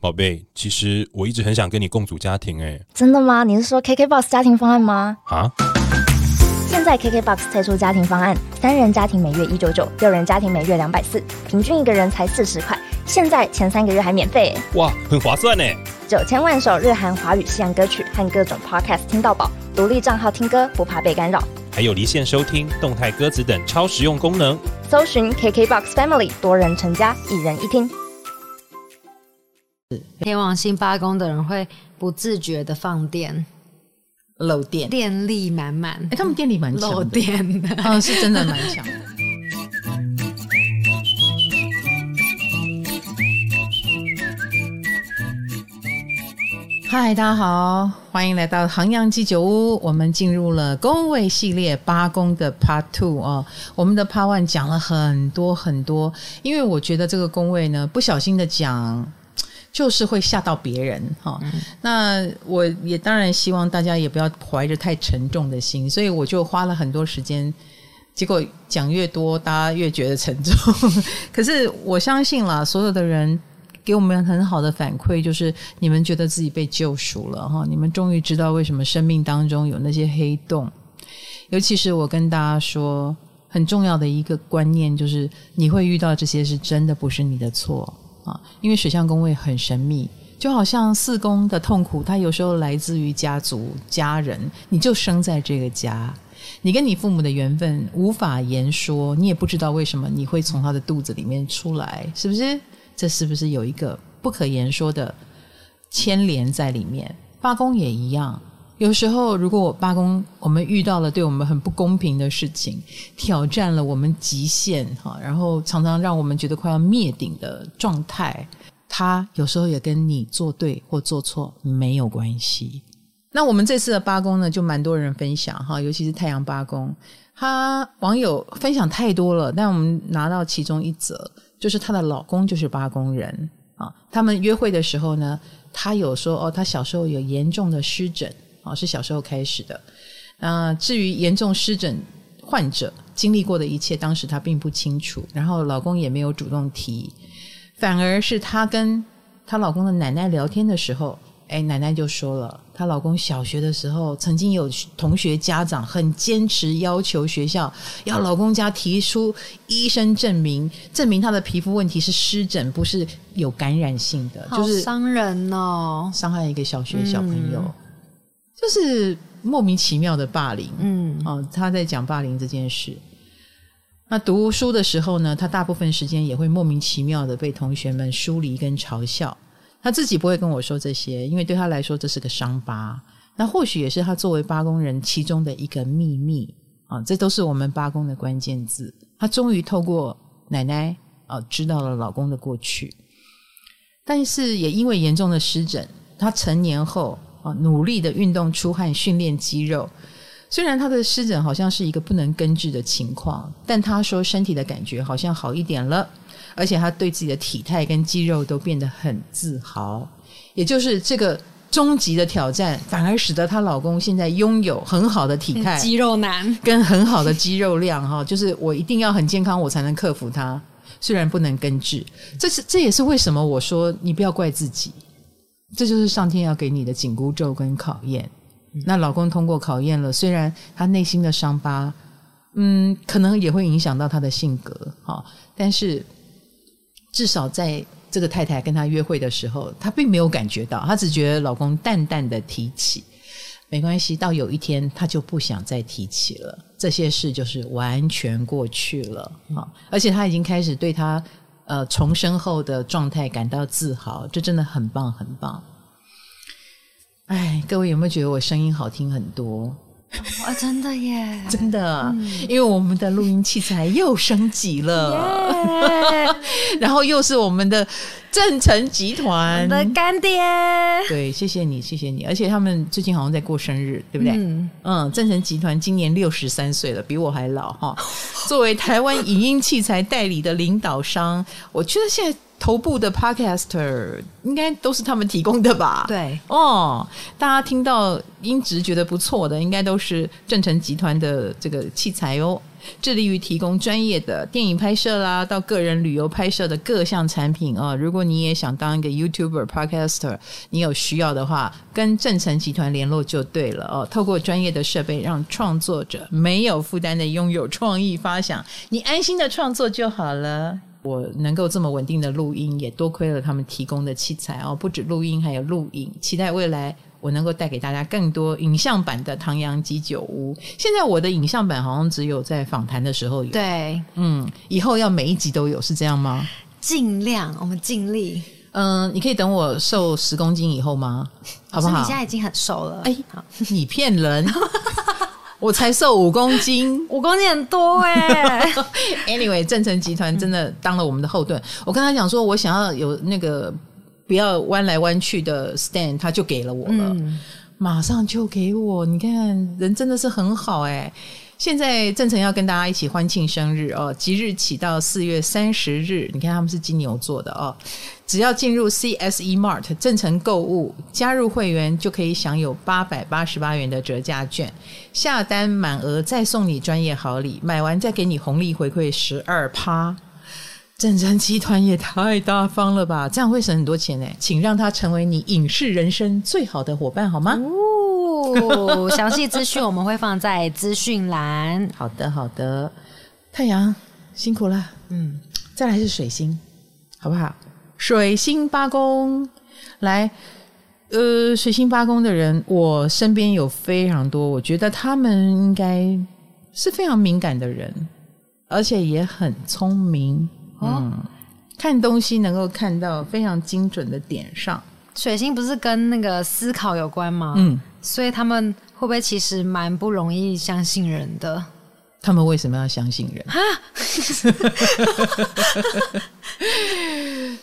宝贝，其实我一直很想跟你共组家庭，哎，真的吗？你是说 KKBOX 家庭方案吗？啊，现在 KKBOX 推出家庭方案，三人家庭每月一九九，六人家庭每月两百四，平均一个人才四十块。现在前三个月还免费，哇，很划算呢！九千万首日韩华语西洋歌曲和各种 Podcast 听到饱，独立账号听歌不怕被干扰，还有离线收听、动态歌词等超实用功能。搜寻 KKBOX Family，多人成家，一人一听。天王星八宫的人会不自觉的放电，漏电，电力满满。哎，他们电力蛮强漏电的，嗯，是真的蛮强的。嗨，大家好，欢迎来到航阳鸡酒屋。我们进入了宫位系列八宫的 Part Two 哦。我们的 Part One 讲了很多很多，因为我觉得这个宫位呢，不小心的讲。就是会吓到别人哈，那我也当然希望大家也不要怀着太沉重的心，所以我就花了很多时间，结果讲越多，大家越觉得沉重。可是我相信啦，所有的人给我们很好的反馈，就是你们觉得自己被救赎了哈，你们终于知道为什么生命当中有那些黑洞。尤其是我跟大家说，很重要的一个观念就是，你会遇到这些是真的不是你的错。啊，因为水象宫位很神秘，就好像四宫的痛苦，它有时候来自于家族、家人，你就生在这个家，你跟你父母的缘分无法言说，你也不知道为什么你会从他的肚子里面出来，是不是？这是不是有一个不可言说的牵连在里面？八宫也一样。有时候，如果我八宫我们遇到了对我们很不公平的事情，挑战了我们极限哈，然后常常让我们觉得快要灭顶的状态，他有时候也跟你做对或做错没有关系。那我们这次的八宫呢，就蛮多人分享哈，尤其是太阳八宫，他网友分享太多了，但我们拿到其中一则，就是她的老公就是八宫人啊，他们约会的时候呢，他有说哦，他小时候有严重的湿疹。哦，是小时候开始的。那至于严重湿疹患者经历过的一切，当时她并不清楚，然后老公也没有主动提，反而是她跟她老公的奶奶聊天的时候，哎，奶奶就说了，她老公小学的时候曾经有同学家长很坚持要求学校要老公家提出医生证明，证明他的皮肤问题是湿疹，不是有感染性的，就是伤人哦，伤害一个小学小朋友。就是莫名其妙的霸凌，嗯，哦，他在讲霸凌这件事。那读书的时候呢，他大部分时间也会莫名其妙的被同学们疏离跟嘲笑。他自己不会跟我说这些，因为对他来说这是个伤疤。那或许也是他作为八宫人其中的一个秘密啊，这都是我们八宫的关键字。他终于透过奶奶啊，知道了老公的过去，但是也因为严重的湿疹，他成年后。啊，努力的运动、出汗、训练肌肉。虽然他的湿疹好像是一个不能根治的情况，但他说身体的感觉好像好一点了，而且他对自己的体态跟肌肉都变得很自豪。也就是这个终极的挑战，反而使得她老公现在拥有很好的体态、肌肉男跟很好的肌肉量。哈，就是我一定要很健康，我才能克服它。虽然不能根治，这是这也是为什么我说你不要怪自己。这就是上天要给你的紧箍咒跟考验。那老公通过考验了，虽然他内心的伤疤，嗯，可能也会影响到他的性格，哈，但是至少在这个太太跟他约会的时候，他并没有感觉到，他只觉得老公淡淡的提起，没关系。到有一天，他就不想再提起了，这些事就是完全过去了，啊，而且他已经开始对他。呃，重生后的状态感到自豪，这真的很棒，很棒。哎，各位有没有觉得我声音好听很多？啊，真的耶，真的，因为我们的录音器材又升级了，然后又是我们的正成集团。的干爹，对，谢谢你，谢谢你，而且他们最近好像在过生日，对不对？嗯，正成集团今年六十三岁了，比我还老哈。作为台湾影音器材代理的领导商，我觉得现在。头部的 podcaster 应该都是他们提供的吧？对，哦，大家听到音质觉得不错的，应该都是正成集团的这个器材哦。致力于提供专业的电影拍摄啦，到个人旅游拍摄的各项产品啊。如果你也想当一个 YouTuber、Podcaster，你有需要的话，跟正成集团联络就对了哦。透过专业的设备，让创作者没有负担的拥有创意发想，你安心的创作就好了。我能够这么稳定的录音，也多亏了他们提供的器材哦，不止录音，还有录影。期待未来我能够带给大家更多影像版的唐扬鸡酒屋。现在我的影像版好像只有在访谈的时候有，对，嗯，以后要每一集都有，是这样吗？尽量我们尽力，嗯，你可以等我瘦十公斤以后吗？好不好你现？在已经很瘦了，哎好，你骗人！我才瘦五公斤。五公斤很多哎、Anyway，正成集团真的当了我们的后盾。我跟他讲说，我想要有那个不要弯来弯去的 stand，他就给了我了，嗯，马上就给我。你看，人真的是很好哎、现在正成要跟大家一起欢庆生日哦，即日起到四月三十日，你看他们是金牛座的哦，只要进入 CSE Mart 正成购物，加入会员就可以享有八百八十八元的折价券，下单满额再送你专业好礼，买完再给你红利回馈十二趴。正成集团也太大方了吧，这样会省很多钱呢。请让他成为你影视人生最好的伙伴好吗？详细资讯我们会放在资讯栏。好的，好的。太阳辛苦了，嗯，再来是水星，好不好？水星八宫，来，呃，水星八宫的人，我身边有非常多，我觉得他们应该是非常敏感的人，而且也很聪明。哦嗯，看东西能够看到非常精准的点上。水星不是跟那个思考有关吗？嗯，所以他们会不会其实蛮不容易相信人的？他们为什么要相信人？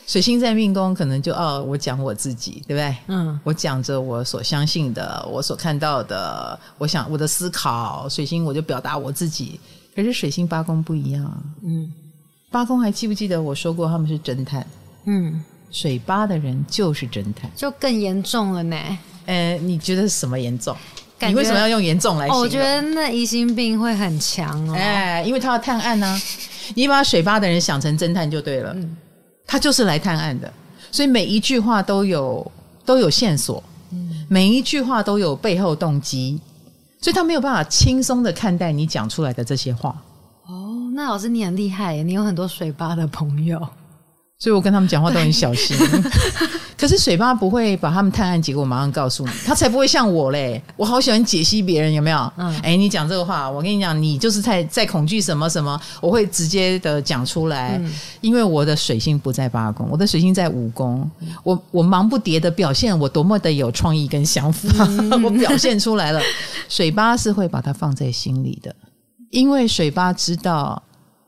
水星在命宫，可能就哦，我讲我自己，对不对？嗯，我讲着我所相信的，我所看到的，我想我的思考，水星我就表达我自己。可是水星八宫不一样，嗯八宫还记不记得我说过他们是侦探？嗯，水八的人就是侦探。就更严重了呢。呃，你觉得什么严重？你为什么要用严重来形哦，容？我觉得那疑心病会很强哦。哎，因为他要探案呢、你把水吧的人想成侦探就对了，嗯他就是来探案的，所以每一句话都有都有线索，每一句话都有背后动机，所以他没有办法轻松的看待你讲出来的这些话。哦，那老师你很厉害耶，你有很多水吧的朋友。所以我跟他们讲话都很小心。可是水八不会把他们探案结果马上告诉你，他才不会像我嘞。我好喜欢解析别人，有没有？嗯哎、你讲这个话，我跟你讲，你就是在在恐惧什么什么，我会直接的讲出来，嗯因为我的水星不在八宫，我的水星在五宫，我我忙不迭的表现我多么的有创意跟想法，我表现出来了。水八是会把它放在心里的，因为水八知道。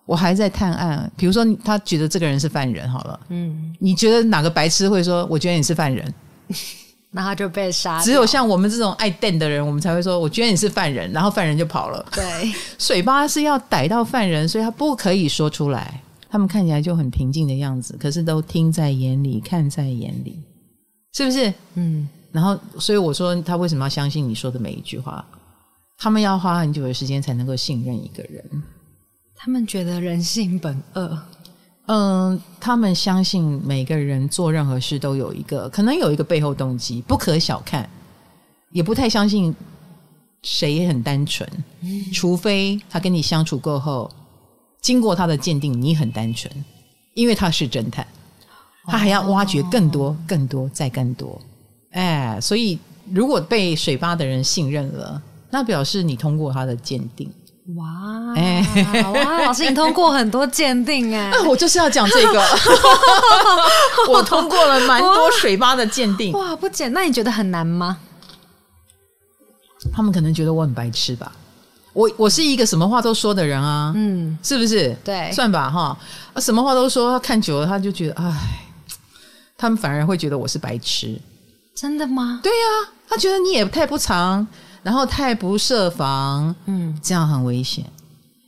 我还在探案，比如说他觉得这个人是犯人，好了，嗯，你觉得哪个白痴会说？我觉得你是犯人。那他就被杀掉。只有像我们这种爱瞪的人，我们才会说，我觉得你是犯人，然后犯人就跑了。对，水巴是要逮到犯人，所以他不可以说出来。他们看起来就很平静的样子，可是都听在眼里，看在眼里，是不是？嗯，然后，所以我说他为什么要相信你说的每一句话？他们要花很久的时间才能够信任一个人。他们觉得人性本恶。嗯，他们相信每个人做任何事都有一个，可能有一个背后动机，不可小看，也不太相信谁也很单纯，除非他跟你相处过后，经过他的鉴定，你很单纯，因为他是侦探，他还要挖掘更多、更多、再更多。哎，所以如果被水吧的人信任了，那表示你通过他的鉴定。哇，哎哇，老师你通过很多鉴定哎，啊，我就是要讲这个，我通过了蛮多水吧的鉴定，哇，不简，那你觉得很难吗？他们可能觉得我很白痴吧。我我是一个什么话都说的人啊，嗯，是不是？对算吧哈。啊什么话都说，他看久了他就觉得，哎，他们反而会觉得我是白痴。真的吗？对呀、他觉得你也太不长，然后太不设防，嗯，这样很危险。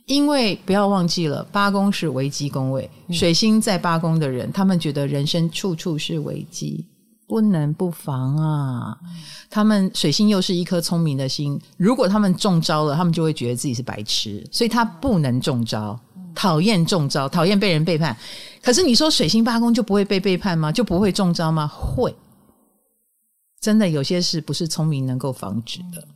因为不要忘记了，八宫是危机宫位，水星在八宫的人，他们觉得人生处处是危机。不能不防啊！他们水星又是一颗聪明的心，如果他们中招了，他们就会觉得自己是白痴，所以他不能中招，讨厌中招，讨厌被人背叛。可是你说水星八宫就不会被背叛吗？就不会中招吗？会，真的有些事不是聪明能够防止的。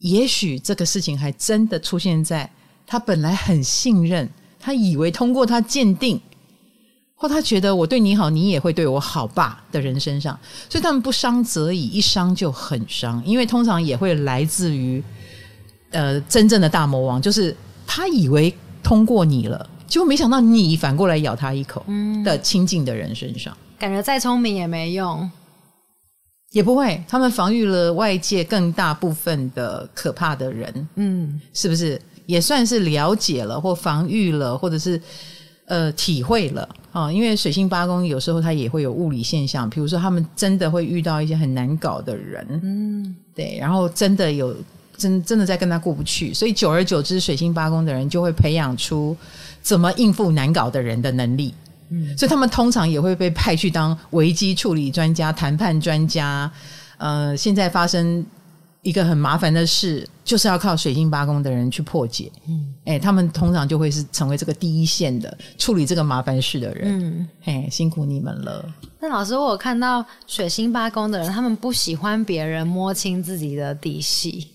也许这个事情还真的出现在他本来很信任，他以为通过他鉴定。或他觉得我对你好，你也会对我好吧的人身上，所以他们不伤则已，一伤就很伤，因为通常也会来自于呃真正的大魔王，就是他以为通过你了，结果没想到你反过来咬他一口的亲近的人身上，感觉再聪明也没用，也不会，他们防御了外界更大部分的可怕的人，嗯，是不是也算是了解了或防御了，或者是呃体会了？哦，因为水星八宫有时候它也会有物理现象，比如说他们真的会遇到一些很难搞的人，嗯，对，然后真的有真真的在跟他过不去，所以久而久之，水星八宫的人就会培养出怎么应付难搞的人的能力，嗯所以他们通常也会被派去当危机处理专家、谈判专家。呃，现在发生一个很麻烦的事，就是要靠水星八宫的人去破解。嗯哎，他们通常就会是成为这个第一线的处理这个麻烦事的人。嗯。嘿，辛苦你们了。那老师，我有看到水星八宫的人，他们不喜欢别人摸清自己的底细，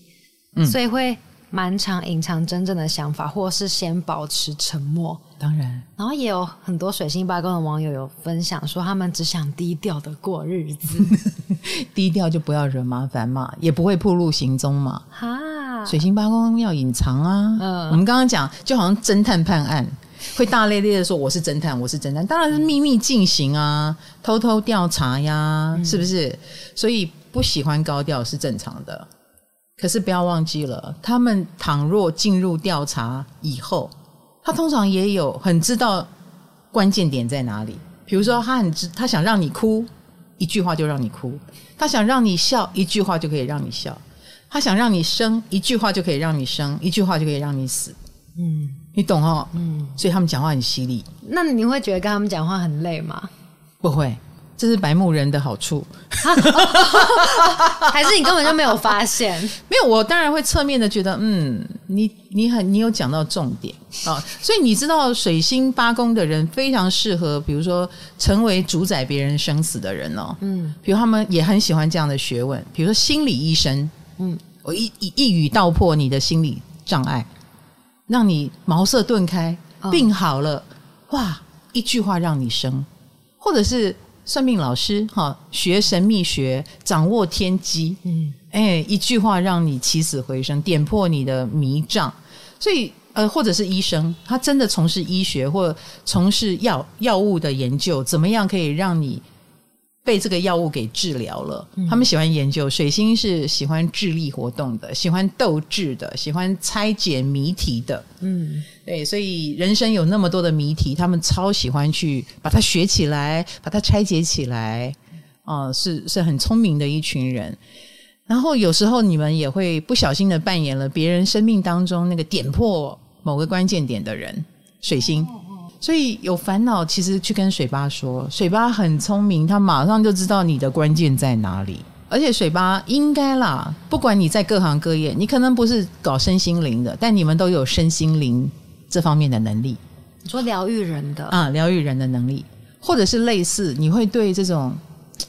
嗯所以会蛮常隐藏真正的想法，或是先保持沉默。当然，然后也有很多水星八宫的网友有分享说，他们只想低调的过日子。低调就不要惹麻烦嘛，也不会暴露行踪嘛。哈，水星八宫要隐藏啊。嗯我们刚刚讲，就好像侦探判案，会大咧咧的说我是侦探，我是侦探，当然是秘密进行啊，偷偷调查呀，是不是？所以不喜欢高调是正常的。可是不要忘记了，他们倘若进入调查以后，他通常也有很知道关键点在哪里。比如说，他很知，他想让你哭，一句话就让你哭；他想让你笑，一句话就可以让你笑；他想让你生，一句话就可以让你生，一句话就可以让你死。嗯你懂哦？嗯，所以他们讲话很犀利，那你会觉得跟他们讲话很累吗？不会，这是白木人的好处。还是你根本就没有发现？没有，我当然会侧面的觉得，嗯，你你很你有讲到重点啊，所以你知道水星八宫的人非常适合，比如说成为主宰别人生死的人哦，嗯。比如他们也很喜欢这样的学问，比如说心理医生，嗯，我一一一语道破你的心理障碍，让你茅塞顿开，嗯。病好了，哇，一句话让你生，或者是算命老师哈，学神秘学，掌握天机，嗯哎，一句话让你起死回生，点破你的迷障。所以，呃，或者是医生，他真的从事医学或从事药药物的研究，怎么样可以让你被这个药物给治疗了？他们喜欢研究，水星是喜欢智力活动的，喜欢斗智的，喜欢拆解谜题的。嗯对，所以人生有那么多的谜题，他们超喜欢去把它学起来，把它拆解起来，啊、是是很聪明的一群人。然后有时候你们也会不小心的扮演了别人生命当中那个点破某个关键点的人，水星。所以有烦恼，其实去跟水巴说，水巴很聪明，他马上就知道你的关键在哪里。而且水巴应该啦，不管你在各行各业，你可能不是搞身心灵的，但你们都有身心灵这方面的能力你说疗愈人的，啊，疗愈人的能力，或者是类似，你会对这种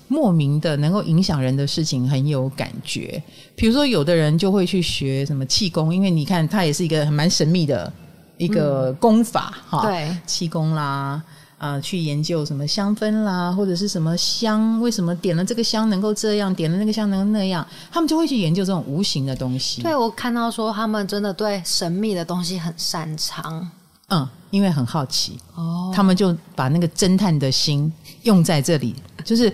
莫名的能够影响人的事情很有感觉。比如说，有的人就会去学什么气功，因为你看，它也是一个很蛮神秘的一个功法哈。对，气功啦，啊、去研究什么香氛啦，或者是什么香，为什么点了这个香能够这样，点了那个香能那样，他们就会去研究这种无形的东西。对我看到说他们真的对神秘的东西很擅长嗯，因为很好奇，哦他们就把那个侦探的心用在这里，就是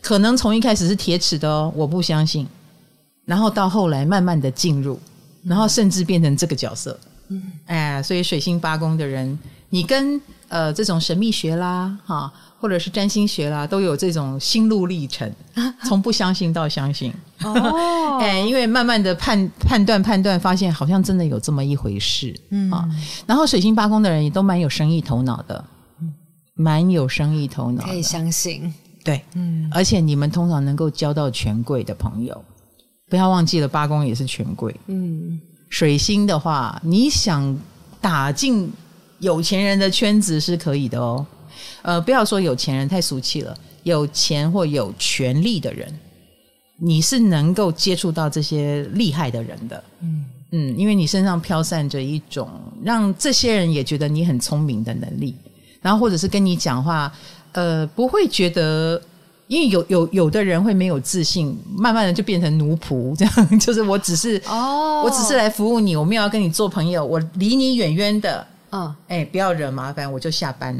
可能从一开始是铁齿的哦，我不相信，然后到后来慢慢的进入，然后甚至变成这个角色。嗯，哎，所以水星八宫的人，你跟呃这种神秘学啦，哈，或者是占星学啦，都有这种心路历程，从不相信到相信。哦 哎，因为慢慢的判判断判断，发现好像真的有这么一回事。嗯啊，然后水星八宫的人也都蛮有生意头脑的，蛮有生意头脑。可以相信，对，嗯，而且你们通常能够交到权贵的朋友，不要忘记了八宫也是权贵。嗯，水星的话，你想打进有钱人的圈子是可以的哦。呃，不要说有钱人太俗气了，有钱或有权力的人，你是能够接触到这些厉害的人的。嗯嗯，因为你身上飘散着一种让这些人也觉得你很聪明的能力，然后或者是跟你讲话，呃，不会觉得。因为有有有的人会没有自信，慢慢的就变成奴仆，这样就是我只是哦。我只是来服务你，我没有要跟你做朋友，我离你远远的，嗯，哎、不要惹麻烦，我就下班。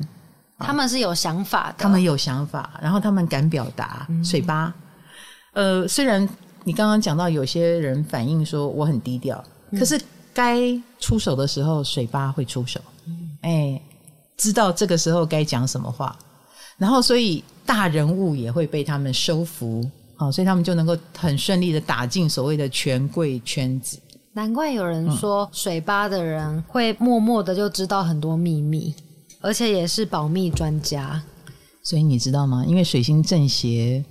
他们是有想法的，他们有想法，然后他们敢表达，水吧。呃，虽然你刚刚讲到有些人反映说我很低调，可是该出手的时候，水吧会出手。哎、知道这个时候该讲什么话，然后所以大人物也会被他们收服，好、所以他们就能够很顺利的打进所谓的权贵圈子。难怪有人说水吧的人会默默的就知道很多秘密，而且也是保密专家，所以你知道吗？因为水星正邪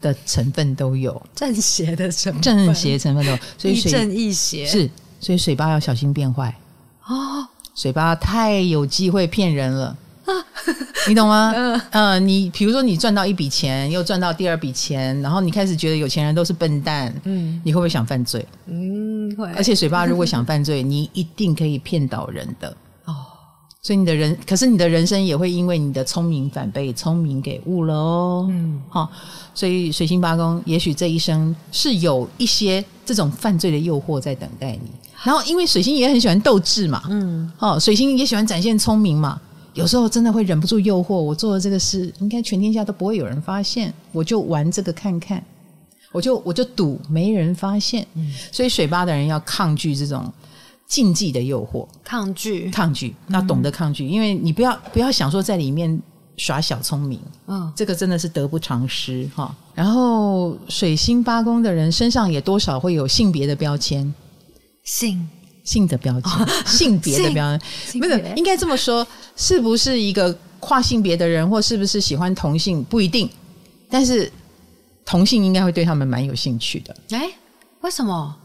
的成分都有，正邪的成分，正邪成分都有，所以正亦邪是，所以水吧要小心变坏。哦，水吧太有机会骗人了。你懂吗？嗯、呃，你比如说你赚到一笔钱，又赚到第二笔钱，然后你开始觉得有钱人都是笨蛋，嗯你会不会想犯罪？嗯，会，而且水吧如果想犯罪，你一定可以骗倒人的。哦，所以你的人，可是你的人生也会因为你的聪明反被聪明给误了哦。嗯，好、所以水星八宫，也许这一生是有一些这种犯罪的诱惑在等待你。然后，因为水星也很喜欢斗智嘛，嗯，哦，水星也喜欢展现聪明嘛。有时候真的会忍不住诱惑，我做的这个事，应该全天下都不会有人发现，我就玩这个看看，我就我就赌没人发现。所以水吧的人要抗拒这种禁忌的诱惑，抗拒，抗拒，要懂得抗拒，因为你不要不要想说在里面耍小聪明，嗯，这个真的是得不偿失哈。然后水星八宫的人身上也多少会有性别的标签，性性的标签，性别的标签，不是应该这么说，是不是一个跨性别的人，或是不是喜欢同性不一定，但是同性应该会对他们蛮有兴趣的。哎，为什么？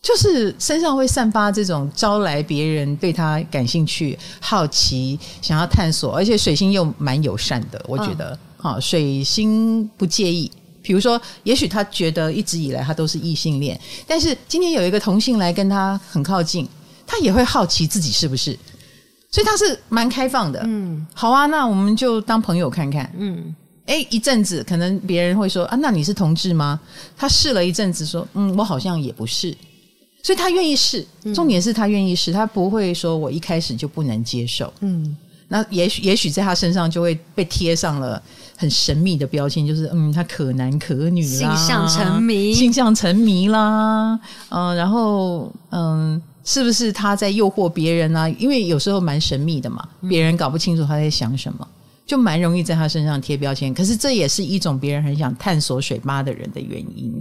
就是身上会散发这种招来别人对他感兴趣、好奇、想要探索，而且水星又蛮友善的，我觉得，好、水星不介意。比如说，也许他觉得一直以来他都是异性恋，但是今天有一个同性来跟他很靠近，他也会好奇自己是不是，所以他是蛮开放的。嗯好啊，那我们就当朋友看看。嗯，哎，一阵子可能别人会说啊，那你是同志吗？他试了一阵子，说嗯，我好像也不是，所以他愿意试。重点是他愿意试，他不会说我一开始就不能接受。嗯，那也许也许在他身上就会被贴上了很神秘的标签，就是嗯，他可男可女啦，性向沉迷性向沉迷啦，嗯、然后嗯。是不是他在诱惑别人啊？因为有时候蛮神秘的嘛，别人搞不清楚他在想什么，就蛮容易在他身上贴标签。可是这也是一种别人很想探索水吧的人的原因。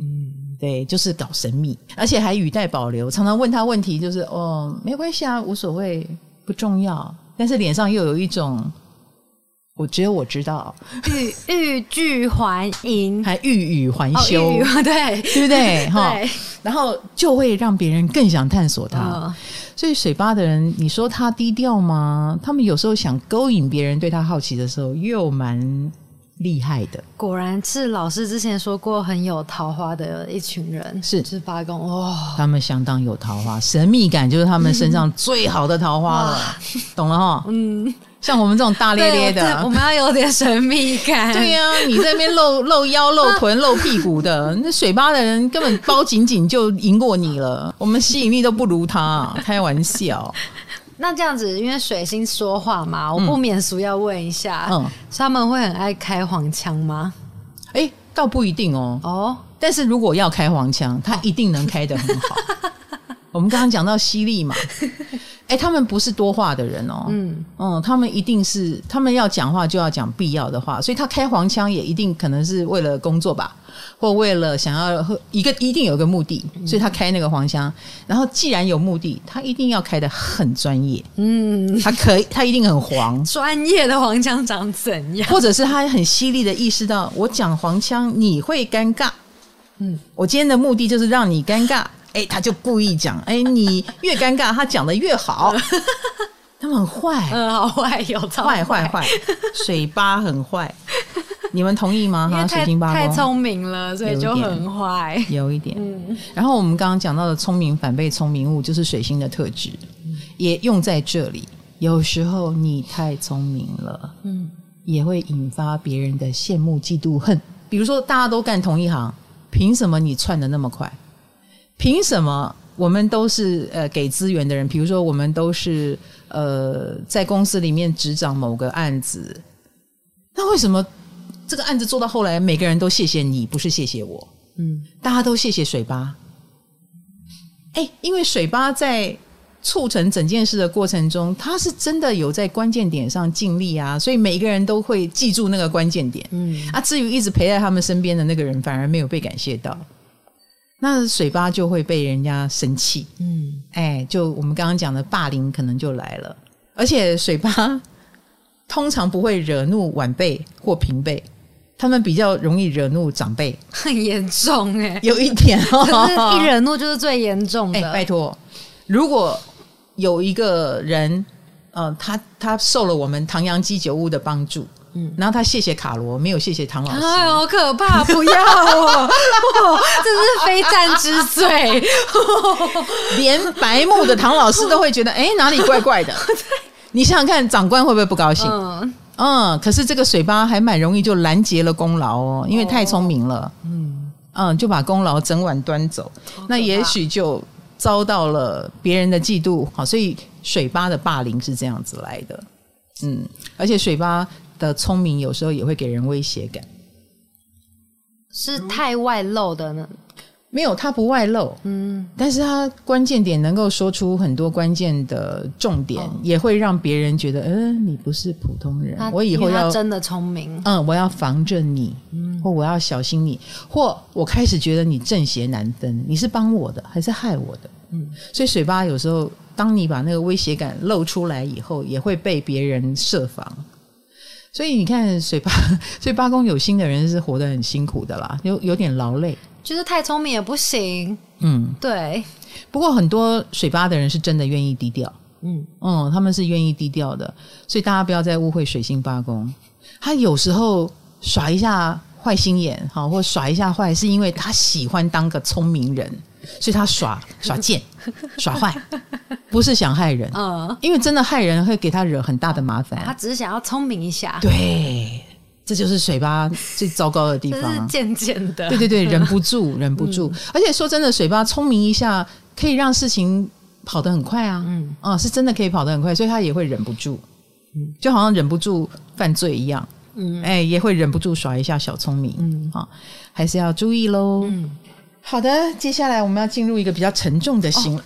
对，就是搞神秘，而且还语带保留，常常问他问题，就是哦，没关系啊，无所谓，不重要。但是脸上又有一种，我只有我知道，欲欲拒还迎，还欲语还哦休，哦 对。对不对？哈，然后就会让别人更想探索他。嗯所以水吧的人，你说他低调吗？他们有时候想勾引别人对他好奇的时候，又蛮厉害的。果然是老师之前说过很有桃花的一群人，是。是八公哇，他们相当有桃花，神秘感就是他们身上最好的桃花了，懂了哈？嗯，像我们这种大咧咧的。我，们要有点神秘感，对呀、你在那边露 露腰、露臀、露屁股的，那水吧的人根本包紧紧就赢过你了，我们吸引力都不如他，开玩笑。那这样子，因为水星说话嘛，我不免俗要问一下，嗯所以他们会很爱开黄腔吗？哎，倒不一定哦，哦，但是如果要开黄腔，他一定能开得很好。我们刚刚讲到犀利嘛，哎、他们不是多话的人哦，嗯，嗯，他们一定是他们要讲话就要讲必要的话，所以他开黄腔也一定可能是为了工作吧，或为了想要一个一定有一个目的，所以他开那个黄腔。然后既然有目的，他一定要开的很专业，嗯，他可以，他一定很黄，专业的黄腔长怎样？或者是他很犀利的意识到我讲黄腔你会尴尬，嗯，我今天的目的就是让你尴尬，哎，他就故意讲，哎，你越尴尬，他讲的越好，他们很坏。嗯，好坏有超坏坏，坏，水八很坏，你们同意吗？哈，水星八太聪明了，所以就很坏。有一点。嗯然后我们刚刚讲到的聪明反被聪明误，就是水星的特质，也用在这里。有时候你太聪明了，嗯，也会引发别人的羡慕、嫉妒、恨。比如说，大家都干同一行，凭什么你窜的那么快？凭什么我们都是呃给资源的人？比如说，我们都是呃在公司里面执掌某个案子，那为什么这个案子做到后来，每个人都谢谢你，不是谢谢我？嗯，大家都谢谢水吧。哎，因为水吧在促成整件事的过程中，他是真的有在关键点上尽力啊，所以每一个人都会记住那个关键点。嗯，啊，至于一直陪在他们身边的那个人，反而没有被感谢到，那水吧就会被人家生气。嗯，哎，就我们刚刚讲的霸凌可能就来了，而且水吧通常不会惹怒晚辈或平辈，他们比较容易惹怒长辈，很严重哎，有一点哦，可是一惹怒就是最严重哎、的。拜托，如果有一个人，呃，他他受了我们唐阳鸡酒屋的帮助，嗯，然后他谢谢卡罗，没有谢谢唐老师，哎，好可怕！不要哦，哦这是非战之罪。连白目的唐老师都会觉得，哎、哪里怪怪的。你想想看，长官会不会不高兴？嗯嗯，可是这个水吧还蛮容易就拦截了功劳哦，因为太聪明了，嗯，嗯，就把功劳整碗端走，那也许就遭到了别人的嫉妒，好，所以水吧的霸凌是这样子来的，嗯，而且水吧的聪明有时候也会给人威胁感，是太外露的呢。没有他不外露，嗯，但是他关键点能够说出很多关键的重点，也会让别人觉得，嗯、你不是普通人，我以后要真的聪明。嗯，我要防着你，或我要小心你，或我开始觉得你正邪难分，你是帮我的还是害我的？嗯，所以水吧有时候，当你把那个威胁感露出来以后，也会被别人设防。所以你看，水八，所以八宫有心的人是活得很辛苦的啦，有有点劳累。就是太聪明也不行。嗯，对，不过很多水八的人是真的愿意低调，嗯，嗯，他们是愿意低调的，所以大家不要再误会水星八宫。他有时候耍一下坏心眼，好，或耍一下坏，是因为他喜欢当个聪明人，所以他耍 耍贱、耍坏，不是想害人。嗯，因为真的害人会给他惹很大的麻烦他。只是想要聪明一下，对，这就是水吧最糟糕的地方渐渐的。对对对，忍不住，忍不住。而且说真的，水吧聪明一下，可以让事情跑得很快啊。嗯啊，是真的可以跑得很快，所以他也会忍不住，就好像忍不住犯罪一样。嗯哎，也会忍不住耍一下小聪明。嗯啊，还是要注意喽。嗯，好的，接下来我们要进入一个比较沉重的星，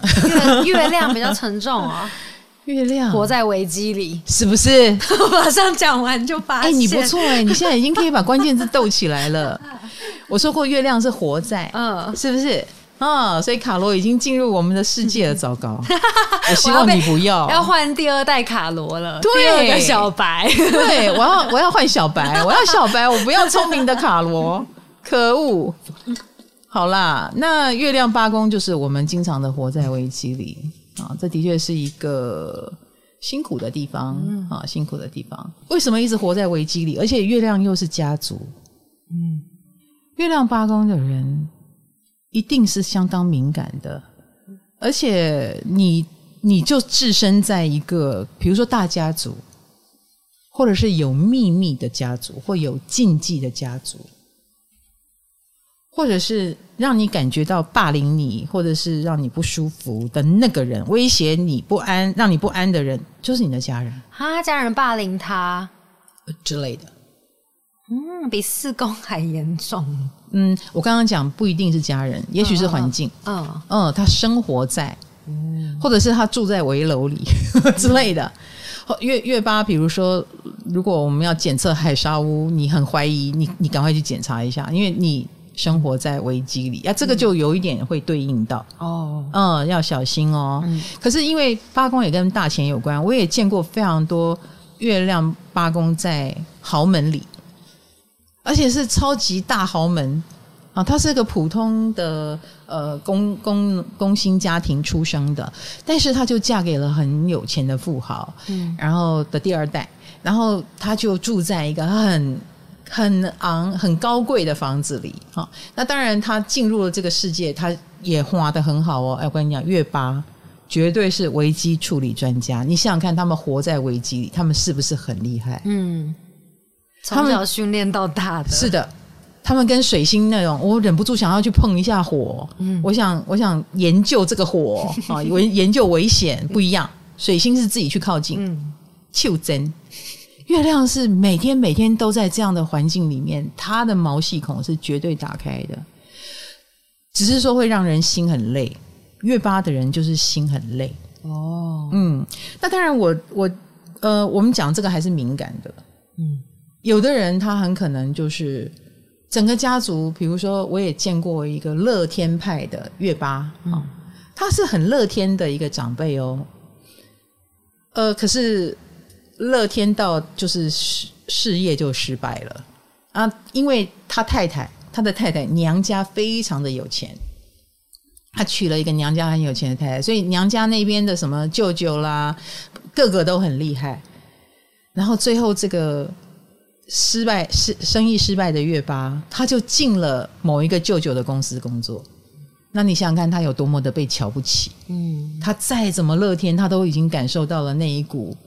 月月亮比较沉重啊，月亮活在危机里。是不是？马上讲完就发哎、现，你不错哎、你现在已经可以把关键字斗起来了。我说过，月亮是活在，嗯，是不是？啊，所以卡罗已经进入我们的世界了，糟糕！我希望你不要，要换第二代卡罗了，对第二个小白。对我要我要换小白，我要小白，我不要聪明的卡罗，可恶！好啦，那月亮八宫就是我们经常的活在危机里啊，这的确是一个辛苦的地方、啊，辛苦的地方。为什么一直活在危机里？而且月亮又是家族，嗯，月亮八宫的人一定是相当敏感的，而且你你就置身在一个比如说大家族，或者是有秘密的家族，或有禁忌的家族，或者是让你感觉到霸凌你，或者是让你不舒服的那个人，威胁你不安、让你不安的人，就是你的家人他家人霸凌他，呃之类的。嗯，比四宫还严重。嗯，我刚刚讲不一定是家人，也许是环境。嗯嗯，他生活在或者是他住在围楼里 之类的。月月八，比如说，如果我们要检测海沙屋，你很怀疑，你你赶快去检查一下，因为你生活在危机里啊，这个就有一点会对应到。哦，嗯，要小心哦。可是因为八宫也跟大钱有关，我也见过非常多月亮八宫在豪门里，而且是超级大豪门啊，他是个普通的呃工工工薪家庭出生的，但是他就嫁给了很有钱的富豪，嗯，然后的第二代，然后他就住在一个很很昂很高贵的房子里，哈，那当然他进入了这个世界，他也画的很好哦，哎，我跟你讲，月八绝对是危机处理专家，你想想看，他们活在危机里，他们是不是很厉害？嗯，从小训练到大的，是的，他们跟水星那种，我忍不住想要去碰一下火。嗯，我想，我想研究这个火 啊，危研究危险不一样。水星是自己去靠近，嗯，袖珍。月亮是每天每天都在这样的环境里面，它的毛细孔是绝对打开的，只是说会让人心很累。月八的人就是心很累。哦，嗯，那当然我，我呃，我们讲这个还是敏感的。嗯，有的人他很可能就是整个家族，比如说我也见过一个乐天派的月八啊，他是很乐天的一个长辈哦。呃，可是乐天到就是事事业就失败了啊，因为他太太，他的太太娘家非常的有钱。他娶了一个娘家很有钱的太太，所以娘家那边的什么舅舅啦，个个都很厉害。然后最后这个失败失生意失败的月八，他就进了某一个舅舅的公司工作。那你想想看，他有多么的被瞧不起？嗯，他再怎么乐天，他都已经感受到了那一股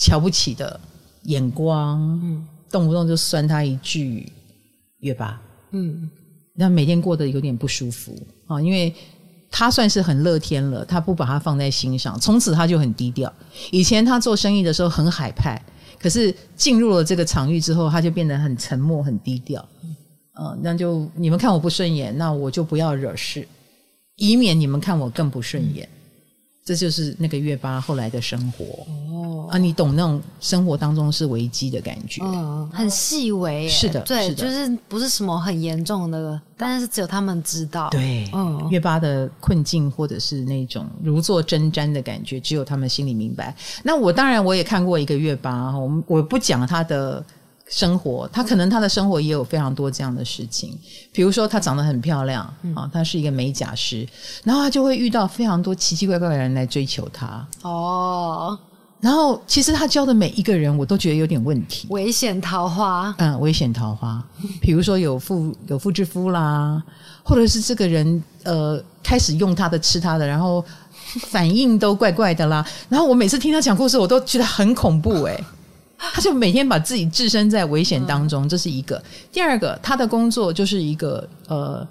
瞧不起的眼光，嗯动不动就酸他一句月八。嗯，那每天过得有点不舒服啊，因为他算是很乐天了，他不把他放在心上，从此他就很低调。以前他做生意的时候很海派，可是进入了这个场域之后，他就变得很沉默、很低调。呃，那就你们看我不顺眼，那我就不要惹事，以免你们看我更不顺眼。这就是那个月巴后来的生活。哦，啊，你懂那种生活当中是危机的感觉。嗯，很细微，是的对，是的。就是不是什么很严重的，但是只有他们知道，，对，嗯。月巴的困境或者是那种如坐针毡的感觉，只有他们心里明白。那我当然我也看过一个月巴，我们我不讲他的生活，他可能他的生活也有非常多这样的事情，比如说她长得很漂亮啊，她是一个美甲师，然后她就会遇到非常多奇奇怪怪的人来追求她，哦，然后其实她教的每一个人，我都觉得有点问题。危险桃花，嗯，危险桃花，比如说有妇有妇之夫啦，或者是这个人呃开始用他的吃他的，然后反应都怪怪的啦。然后我每次听他讲故事，我都觉得很恐怖诶、他就每天把自己置身在危险当中，这是一个。第二个，他的工作就是一个呃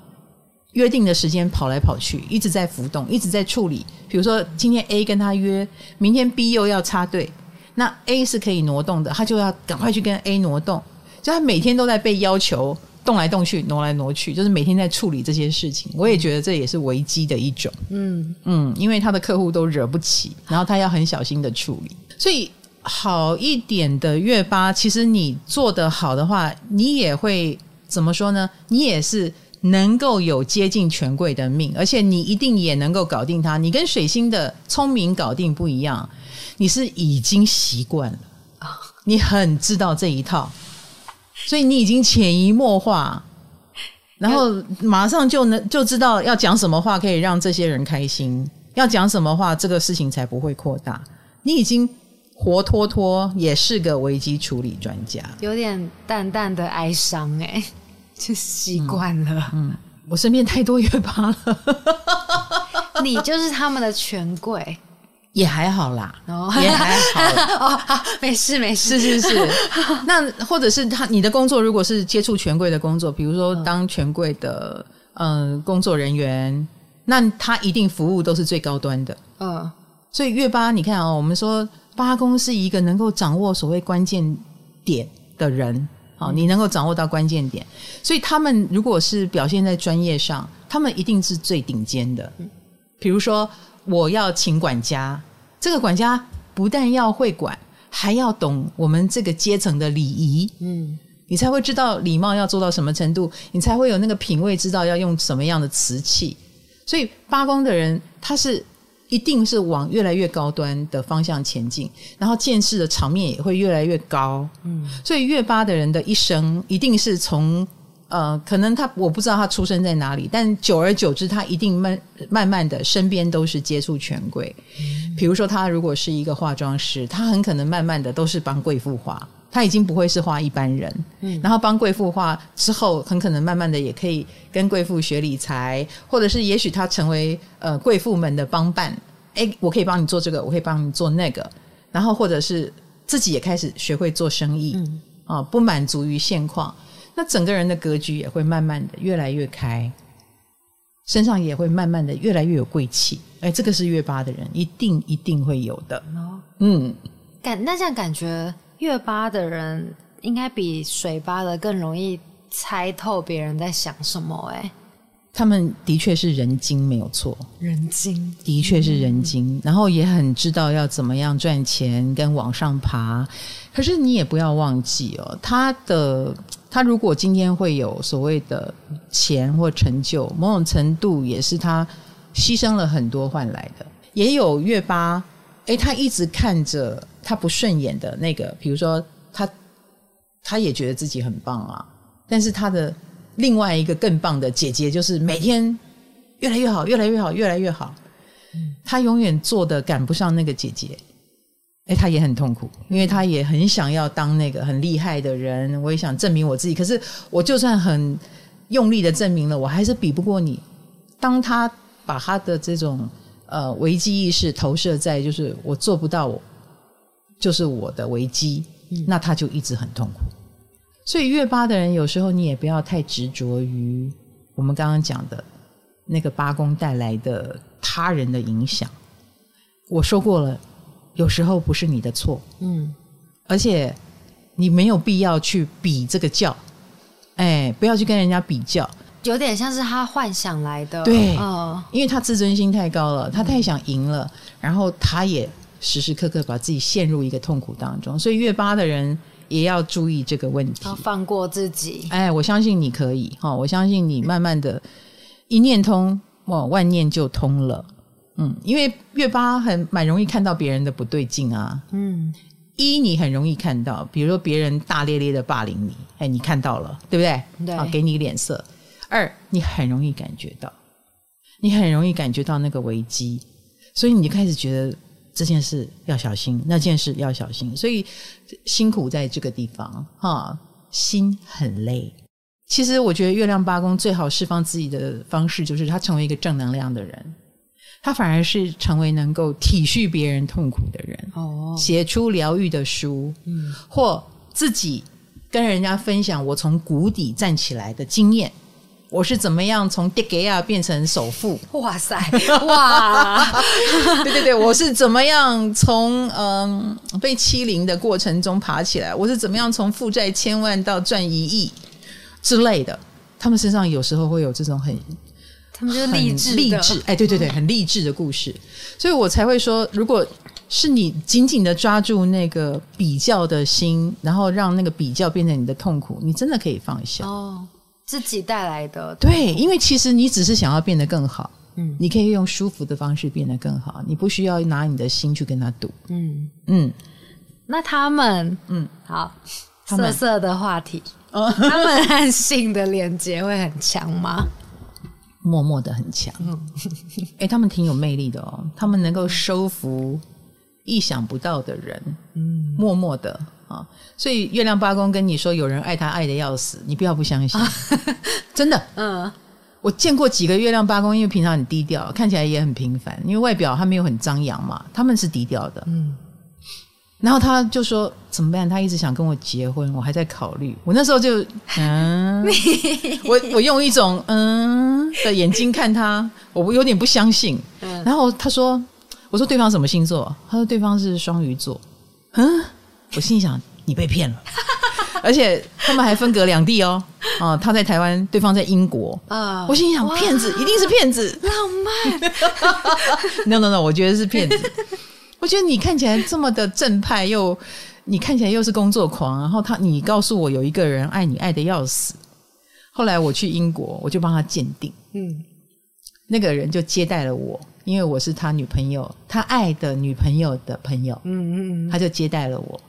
约定的时间跑来跑去，一直在浮动，一直在处理。比如说今天 A 跟他约，明天 B 又要插队，那 A 是可以挪动的，他就要赶快去跟 A 挪动，就他每天都在被要求动来动去、挪来挪去，就是每天在处理这些事情。我也觉得这也是危机的一种。嗯，嗯，因为他的客户都惹不起，然后他要很小心的处理，所以好一点的月八，其实你做得好的话，你也会怎么说呢？你也是能够有接近权贵的命，而且你一定也能够搞定他。你跟水星的聪明搞定不一样，你是已经习惯了，你很知道这一套，所以你已经潜移默化。然后马上就能就知道要讲什么话可以让这些人开心，要讲什么话这个事情才不会扩大。你已经活脱脱也是个危机处理专家。有点淡淡的哀伤，哎，就习惯了。嗯，我身边太多月巴了，你就是他们的权贵也还好啦，哦也还好。哦，好，没事没事，是是是，那或者是他你的工作如果是接触权贵的工作，比如说当权贵的嗯、呃工作人员，那他一定服务都是最高端的。嗯所以月巴，你看哦，我们说八宫是一个能够掌握所谓关键点的人，好、你能够掌握到关键点，所以他们如果是表现在专业上，他们一定是最顶尖的。比如说，我要请管家，这个管家不但要会管，还要懂我们这个阶层的礼仪，嗯，你才会知道礼貌要做到什么程度，你才会有那个品味，知道要用什么样的瓷器。所以八公的人，他是一定是往越来越高端的方向前进，然后见识的场面也会越来越高。嗯，所以越巴的人的一生，一定是从呃，可能他我不知道他出生在哪里，但久而久之，他一定慢慢慢的身边都是接触权贵。比如说，他如果是一个化妆师，他很可能慢慢的都是帮贵妇化。他已经不会是画一般人，嗯，然后帮贵妇画之后，很可能慢慢的也可以跟贵妇学理财，或者是也许他成为呃贵妇们的帮办，哎，我可以帮你做这个，我可以帮你做那个，然后或者是自己也开始学会做生意，嗯，啊，不满足于现况，那整个人的格局也会慢慢的越来越开，身上也会慢慢的越来越有贵气，哎，这个是月八的人一定一定会有的，嗯，感那这样感觉。月八的人应该比水八的更容易猜透别人在想什么。哎，他们的确是人精，没有错。人精的确是人精，然后也很知道要怎么样赚钱跟往上爬。可是你也不要忘记哦，他的他如果今天会有所谓的钱或成就，某种程度也是他牺牲了很多换来的。也有月八，哎，他一直看着。他不顺眼的那个，比如说他，他也觉得自己很棒啊，但是他的另外一个更棒的姐姐，就是每天越来越好，越来越好，越来越好。他永远做的赶不上那个姐姐，哎，他也很痛苦，因为他也很想要当那个很厉害的人，我也想证明我自己。可是我就算很用力的证明了，我还是比不过你。当他把他的这种呃危机意识投射在，就是我做不到我。就是我的危机，那他就一直很痛苦。所以月八的人有时候你也不要太执着于我们刚刚讲的那个八宫带来的他人的影响。我说过了，有时候不是你的错，嗯，而且你没有必要去比这个较，哎，不要去跟人家比较，有点像是他幻想来的，对，哦，因为他自尊心太高了，他太想赢了，然后他也。时时刻刻把自己陷入一个痛苦当中，所以月八的人也要注意这个问题，要放过自己。哎，我相信你可以哈，我相信你慢慢的，一念通，哇，万念就通了。嗯，因为月八很蛮容易看到别人的不对劲啊。嗯，一你很容易看到，比如说别人大咧咧的霸凌你，哎，你看到了，对不对？对，啊，给你脸色。二，你很容易感觉到，你很容易感觉到那个危机，所以你就开始觉得。这件事要小心，那件事要小心，所以辛苦在这个地方哈，心很累。其实我觉得月亮八宫最好释放自己的方式，就是他成为一个正能量的人，他反而是成为能够体恤别人痛苦的人哦，写出疗愈的书，嗯，或自己跟人家分享我从谷底站起来的经验。我是怎么样从迪给亚变成首富？哇塞，哇！对对对，我是怎么样从嗯被欺凌的过程中爬起来？我是怎么样从负债千万到赚一亿之类的？他们身上有时候会有这种很，他们就是励志励志，哎，对对对，很励志的故事，所以我才会说，如果是你紧紧的抓住那个比较的心，然后让那个比较变成你的痛苦，你真的可以放下哦。自己带来的。对，因为其实你只是想要变得更好，嗯，你可以用舒服的方式变得更好，你不需要拿你的心去跟他赌，嗯。嗯。那他们，嗯，好，色色的话题，他们和性的连接会很强吗？默默的很强，嗯，哎，他们挺有魅力的哦，他们能够收服意想不到的人，嗯，默默的。啊，所以月亮八宫跟你说有人爱他爱的要死，你不要不相信，真的。嗯，我见过几个月亮八宫，因为平常很低调，看起来也很平凡，因为外表他没有很张扬嘛，他们是低调的。嗯，然后他就说怎么办？他一直想跟我结婚，我还在考虑。我那时候就嗯，我我用一种嗯的眼睛看他，我有点不相信。然后他说，我说对方什么星座？他说对方是双鱼座。嗯。我心想，你被骗了。而且他们还分隔两地哦，啊，他在台湾，对方在英国。啊我心想，骗子一定是骗子。浪漫，no no no，我觉得是骗子。我觉得你看起来这么的正派，又你看起来又是工作狂，然后他你告诉我有一个人爱你爱的要死，后来我去英国，我就帮他鉴定，嗯，那个人就接待了我，因为我是他女朋友，他爱的女朋友的朋友，嗯嗯他就接待了我，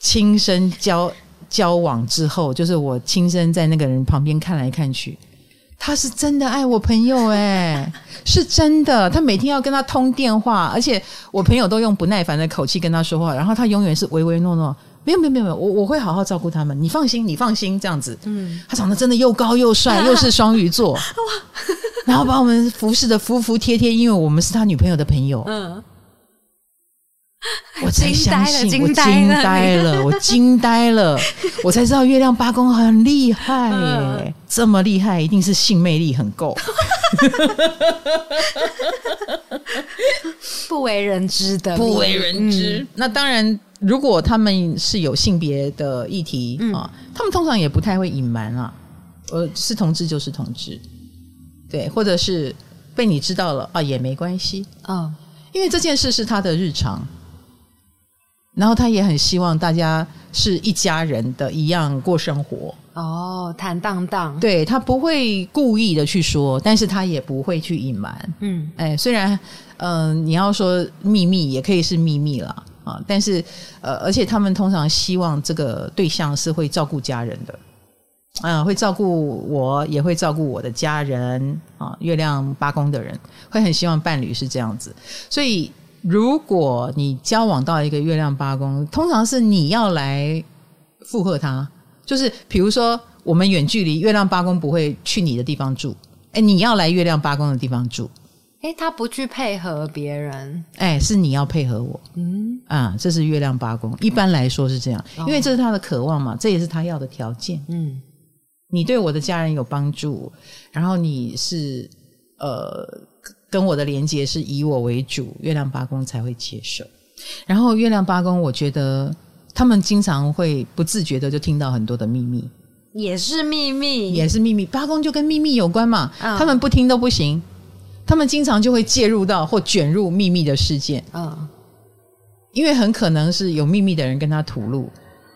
亲身交交往之后，就是我亲身在那个人旁边看来看去，他是真的爱我朋友哎、是真的。他每天要跟他通电话，而且我朋友都用不耐烦的口气跟他说话，然后他永远是唯唯诺诺。没有没有没有没有，我我会好好照顾他们，你放心，你放心，这样子。嗯，他长得真的又高又帅，又是双鱼座，然后把我们服侍的服服帖帖，因为我们是他女朋友的朋友。嗯，我才相信，惊我惊呆了。呆了，我惊呆了，我才知道月亮八公很厉害。耶，嗯。这么厉害，一定是性魅力很够。不为人知的，不为人知。那当然，如果他们是有性别的议题、嗯。啊，他们通常也不太会隐瞒啊。呃，是同志就是同志，对，或者是被你知道了啊，也没关系，啊，因为这件事是他的日常。然后他也很希望大家是一家人的一样过生活，哦，坦荡荡，，对他不会故意的去说，但是他也不会去隐瞒。嗯哎，虽然嗯、呃你要说秘密也可以是秘密啦，啊，但是呃，而且他们通常希望这个对象是会照顾家人的，嗯、会照顾我，也会照顾我的家人啊。月亮八宫的人会很希望伴侣是这样子，所以如果你交往到一个月亮八宫，通常是你要来附和他，就是比如说我们远距离，月亮八宫不会去你的地方住，哎，你要来月亮八宫的地方住。哎，他不去配合别人，哎，是你要配合我嗯，啊，这是月亮八宫。一般来说是这样，哦因为这是他的渴望嘛，这也是他要的条件。嗯你对我的家人有帮助，然后你是呃跟我的连接是以我为主，月亮八宫才会接受。然后月亮八宫，我觉得他们经常会不自觉的就听到很多的秘密，也是秘密，也是秘密。八宫就跟秘密有关嘛，嗯他们不听都不行，他们经常就会介入到或卷入秘密的事件。嗯因为很可能是有秘密的人跟他吐露，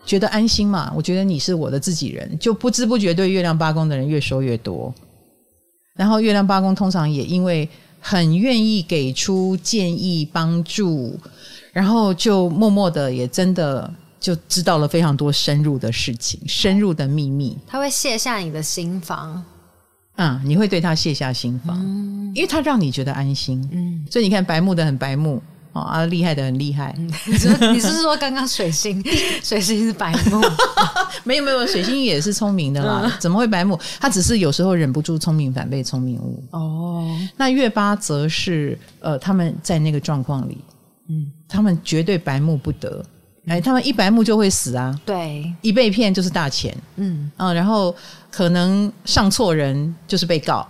觉得安心嘛。我觉得你是我的自己人，就不知不觉对月亮八宫的人越说越多。然后月亮八宫通常也因为很愿意给出建议帮助，然后就默默的也真的就知道了非常多深入的事情、深入的秘密。他会卸下你的心防，嗯、你会对他卸下心防，因为他让你觉得安心。嗯，所以你看，白目的很白目。哦啊，厉害的很厉害，你是你是说刚刚水星，水星是白目，没有没有，水星也是聪明的啦，怎么会白目？他只是有时候忍不住聪明反被聪明误。哦，那月八则是呃，他们在那个状况里，嗯，他们绝对白目不得，哎，他们一白目就会死啊，对，一被骗就是大钱。嗯，啊，然后可能上错人就是被告，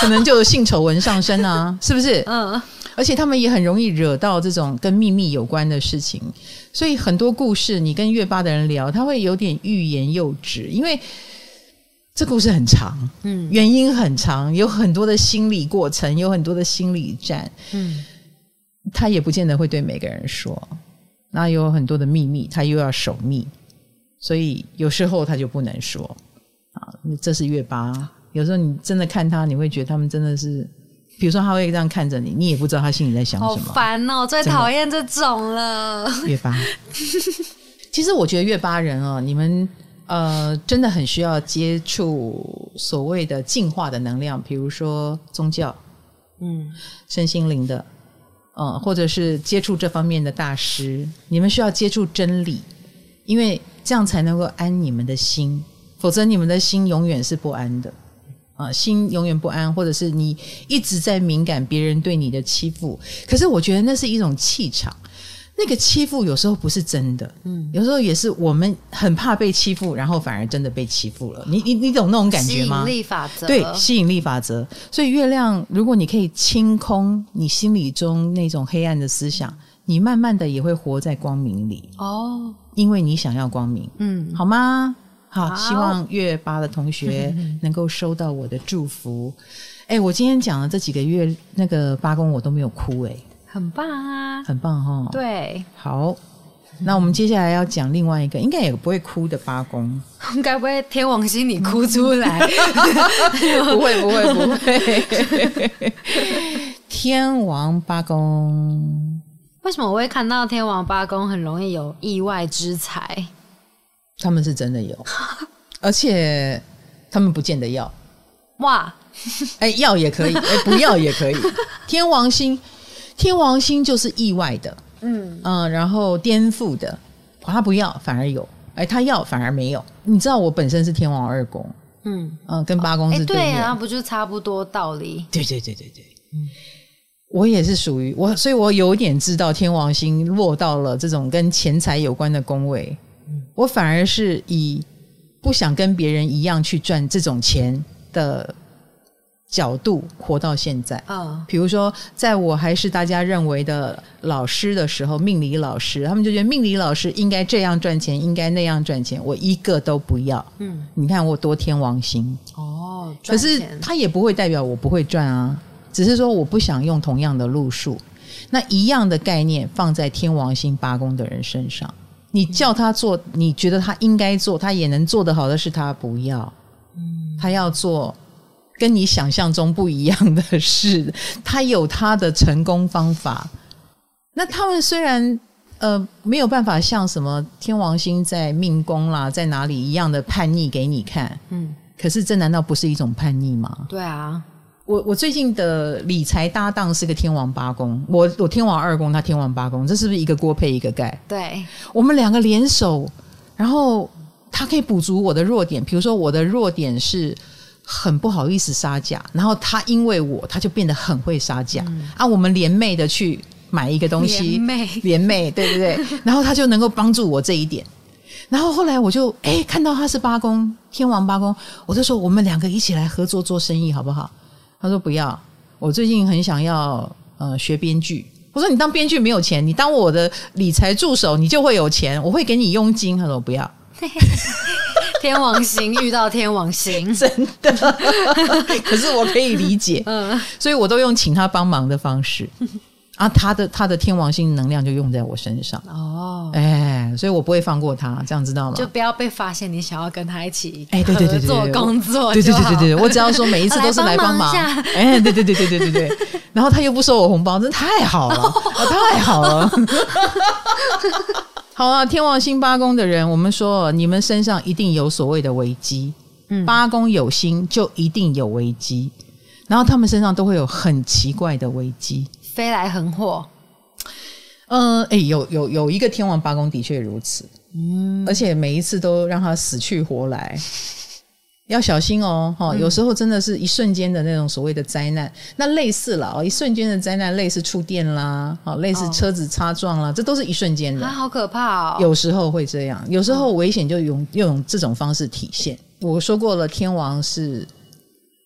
可能就有性丑闻上身啊，是不是？嗯，而且他们也很容易惹到这种跟秘密有关的事情，所以很多故事你跟月八的人聊，他会有点欲言又止，因为这故事很长，嗯原因很长，有很多的心理过程，有很多的心理战，嗯，他也不见得会对每个人说，那有很多的秘密，他又要守密，所以有时候他就不能说啊，这是月八。有时候你真的看他，你会觉得他们真的是，比如说他会这样看着你，你也不知道他心里在想什么。好烦哦，最讨厌这种了，月八。其实我觉得月八人哦，你们呃真的很需要接触所谓的进化的能量，比如说宗教、嗯，身心灵的，呃，或者是接触这方面的大师。你们需要接触真理，因为这样才能够安你们的心，否则你们的心永远是不安的。啊、心永远不安，或者是你一直在敏感别人对你的欺负。可是我觉得那是一种气场，那个欺负有时候不是真的，嗯，有时候也是我们很怕被欺负，然后反而真的被欺负了。你你你懂那种感觉吗？吸引力法则，对，吸引力法则。所以月亮，如果你可以清空你心里中那种黑暗的思想，你慢慢的也会活在光明里。哦，因为你想要光明，嗯，好吗？好，希望月八的同学能够收到我的祝福。哎，我今天讲的这几个月那个八公我都没有哭、哎，很棒啊，很棒哈。，对，好，那我们接下来要讲另外一个，应该也不会哭的八宫。该不会天王星你哭出来？不会，不会，不会。天王八公，为什么我会看到天王八公很容易有意外之财？他们是真的有，而且他们不见得要。哇，哎，要也可以，哎，不要也可以。天王星，天王星就是意外的，嗯，嗯，然后颠覆的，他不要反而有，哎，他要反而没有。你知道我本身是天王二宫，嗯，嗯，跟八宫是、对是面。啊，不就差不多道理？对对对对对，嗯我也是属于我，所以我有点知道天王星落到了这种跟钱财有关的宫位，我反而是以不想跟别人一样去赚这种钱的角度活到现在。啊，比如说，在我还是大家认为的老师的时候，命理老师，他们就觉得命理老师应该这样赚钱，应该那样赚钱，我一个都不要。嗯，你看我多天王星，哦，可是赚钱它也不会代表我不会赚啊，只是说我不想用同样的路数。那一样的概念放在天王星八宫的人身上，你叫他做，你觉得他应该做，他也能做得好的是他不要，嗯他要做跟你想象中不一样的事，他有他的成功方法。那他们虽然呃没有办法像什么天王星在命宫啦，在哪里一样的叛逆给你看，嗯，可是这难道不是一种叛逆吗？对啊，我我最近的理财搭档是个天王八公，我我天王二公，他天王八公，这是不是一个锅配一个盖？对，我们两个联手，然后他可以补足我的弱点，比如说我的弱点是很不好意思杀价，然后他因为我他就变得很会杀价、啊，我们联袂的去买一个东西，联袂联袂，对不对？然后他就能够帮助我这一点。然后后来我就哎看到他是八公天王八公，我就说我们两个一起来合作做生意好不好？他说不要，我最近很想要呃学编剧。我说你当编剧没有钱，你当我的理财助手你就会有钱，我会给你佣金。他说不要，天王星遇到天王星，真的。可是我可以理解，嗯，所以我都用请他帮忙的方式 啊，他的他的天王星能量就用在我身上，哦，哎，所以我不会放过他，这样知道吗？就不要被发现你想要跟他一起哎，对对对对做，工作对对对对对，我只要说每一次都是来帮忙 哎，对对对对对对对，然后他又不收我红包，真的太好了，啊太好了。好啊，天王星八宫的人，我们说你们身上一定有所谓的危机，嗯八宫有星就一定有危机，然后他们身上都会有很奇怪的危机。飞来横祸，嗯，哎，有有有一个天王八公的确如此，嗯，而且每一次都让他死去活来，要小心哦，哈、有时候真的是一瞬间的那种所谓的灾难，那类似了哦，一瞬间的灾难，类似触电啦，好，类似哦。车子擦撞啦，这都是一瞬间的。啊，，好可怕哦，有时候会这样，有时候危险就用用这种方式体现。我说过了，天王是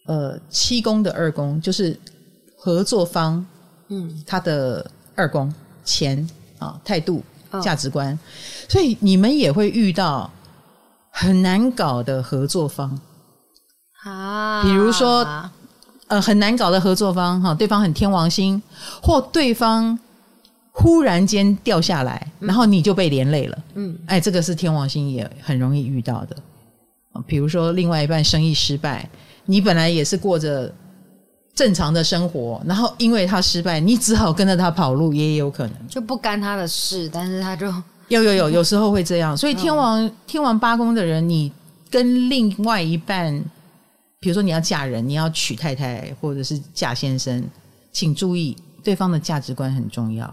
呃七宫的二宫，就是合作方嗯，他的二宫钱啊态度哦价值观，所以你们也会遇到很难搞的合作方，啊，比如说。呃很难搞的合作方哈，对方很天王星，或对方忽然间掉下来，然后你就被连累了，嗯，哎，这个是天王星也很容易遇到的。啊比如说另外一半生意失败，你本来也是过着正常的生活，然后因为他失败，你只好跟着他跑路，也有可能。就不干他的事，但是他就有有有，有时候会这样。所以天王、天王八宫的人，你跟另外一半，比如说你要嫁人，你要娶太太，或者是嫁先生，请注意对方的价值观很重要。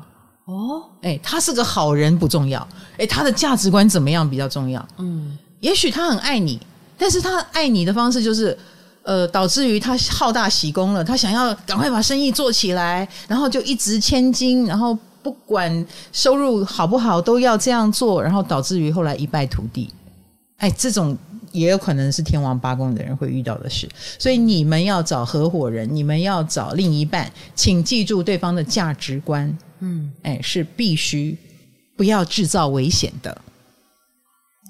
哦，哎，他是个好人不重要，哎，他的价值观怎么样比较重要。嗯，也许他很爱你，但是他爱你的方式就是，呃，导致于他好大喜功了，他想要赶快把生意做起来，然后就一掷千金，然后不管收入好不好都要这样做，然后导致于后来一败涂地。哎，这种也有可能是天王八公的人会遇到的事，所以你们要找合伙人，你们要找另一半，请记住对方的价值观，嗯，哎，是必须不要制造危险的。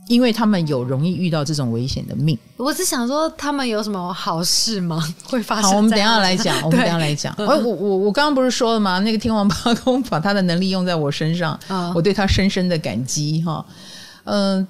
因为他们有容易遇到这种危险的命。我是想说，他们有什么好事吗？会发生？好，我们等一下来讲，我们等一下来讲。哎，我我我刚刚不是说了吗？那个天王八公把他的能力用在我身上，啊我对他深深的感激哈。嗯、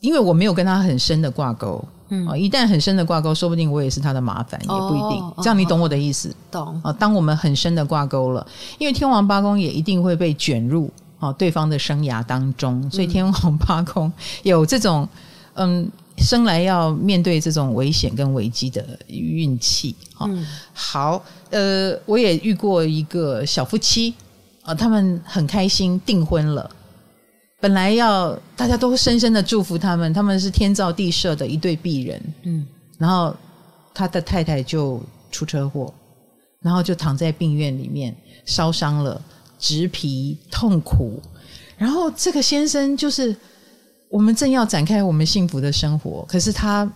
因为我没有跟他很深的挂钩，嗯、一旦很深的挂钩，说不定我也是他的麻烦，也不一定哦。这样你懂我的意思？懂啊，当我们很深的挂钩了，因为天王八公也一定会被卷入啊对方的生涯当中，所以天王八空有这种嗯生来要面对这种危险跟危机的运气哈。嗯好，呃，我也遇过一个小夫妻啊，他们很开心订婚了。本来要大家都深深的祝福他们，他们是天造地设的一对璧人，嗯然后他的太太就出车祸，然后就躺在病院里面烧伤了，植皮痛苦。然后这个先生就是我们正要展开我们幸福的生活，可是他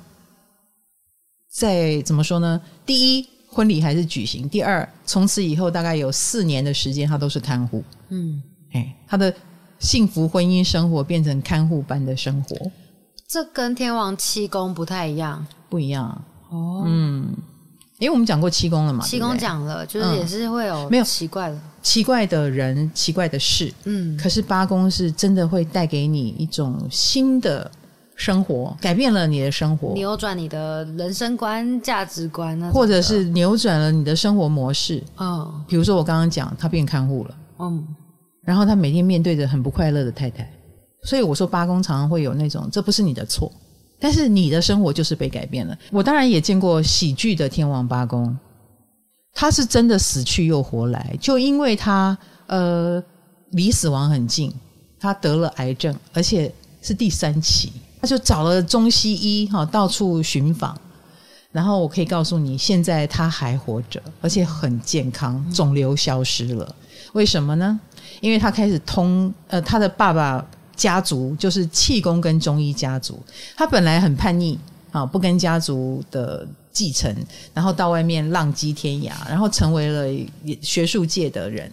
在怎么说呢？第一，婚礼还是举行；第二，从此以后大概有四年的时间，他都是看护。嗯，哎，他的幸福婚姻生活变成看护般的生活，这跟天王七宫不太一样不一样。哦。嗯，因为我们讲过七宫了嘛，七宫对不对讲了，就是嗯也是会有没有奇怪的，奇怪的人、奇怪的事，嗯，可是八宫是真的会带给你一种新的生活，改变了你的生活，扭转你的人生观、价值观那，或者是扭转了你的生活模式。嗯。比如说我刚刚讲，他变看护了，嗯。然后他每天面对着很不快乐的太太，所以我说八宫常常会有那种，这不是你的错，但是你的生活就是被改变了。我当然也见过喜剧的天王八宫，他是真的死去又活来，就因为他呃离死亡很近，他得了癌症，而且是第三期，他就找了中西医哈到处寻访。然后我可以告诉你，现在他还活着，而且很健康，肿瘤消失了。为什么呢？因为他开始通呃，他的爸爸家族就是气功跟中医家族，他本来很叛逆啊，不跟家族的继承，然后到外面浪迹天涯，然后成为了学术界的人。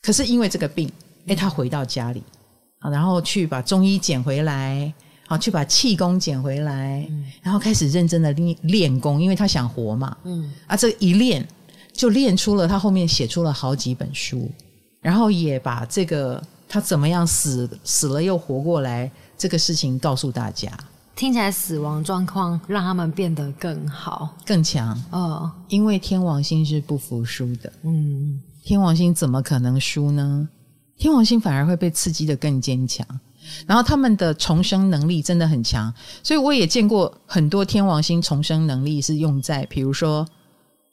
可是因为这个病，哎，他回到家里啊，然后去把中医捡回来。好，去把气功捡回来，然后开始认真的练练功，因为他想活嘛。嗯啊，这一练就练出了他后面写出了好几本书，然后也把这个他怎么样死死了又活过来这个事情告诉大家，听起来死亡状况让他们变得更好。更强。哦，因为天王星是不服输的，嗯。天王星怎么可能输呢？天王星反而会被刺激的更坚强，然后他们的重生能力真的很强，所以我也见过很多天王星重生能力是用在，比如说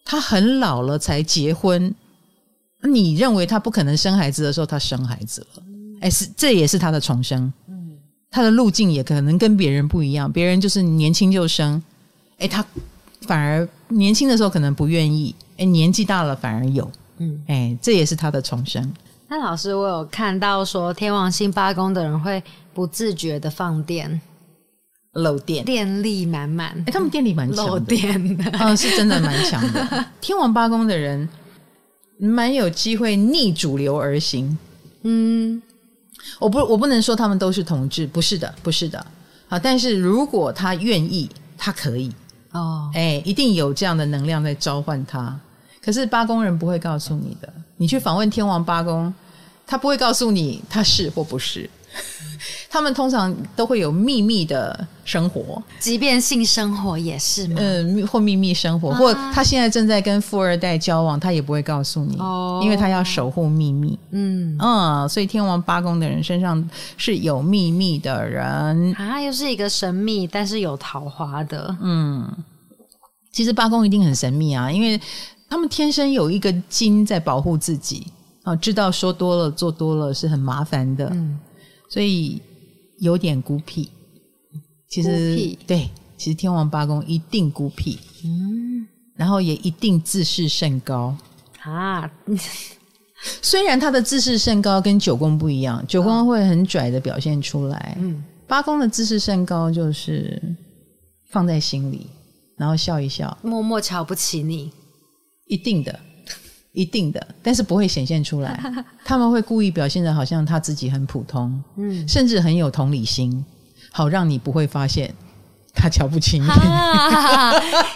他很老了才结婚，你认为他不可能生孩子的时候，他生孩子了，哎，是这也是他的重生，他的路径也可能跟别人不一样，别人就是年轻就生，哎，他反而年轻的时候可能不愿意，哎，年纪大了反而有。嗯。哎，这也是他的重生。那老师，我有看到说天王星八宫的人会不自觉的放电，漏电，电力满满哎，，他们电力蛮漏强的，电的。嗯，是真的蛮强的。天王八宫的人蛮有机会逆主流而行。嗯我不，我不能说他们都是同志，不是的，不是的。啊，但是如果他愿意，他可以，哦，哎，一定有这样的能量在召唤他。可是八宫人不会告诉你的，你去访问天王八宫，他不会告诉你他是或不是。他们通常都会有秘密的生活，即便性生活也是吗？嗯，或秘密生活，啊或他现在正在跟富二代交往，他也不会告诉你，哦因为他要守护秘密。嗯嗯，所以天王八宫的人身上是有秘密的人。啊，又是一个神秘但是有桃花的。嗯，其实八宫一定很神秘啊，因为他们天生有一个筋在保护自己啊，知道说多了做多了是很麻烦的，嗯，所以有点孤僻。其实对，其实天王八公一定孤僻，嗯。然后也一定自视甚高。啊，虽然他的自视甚高跟九宫不一样，九宫会很拽的表现出来，嗯。八宫的自视甚高就是放在心里，然后笑一笑，默默瞧不起你。一定的，一定的，但是不会显现出来。他们会故意表现的好像他自己很普通，嗯甚至很有同理心，好让你不会发现他瞧不起你。啊，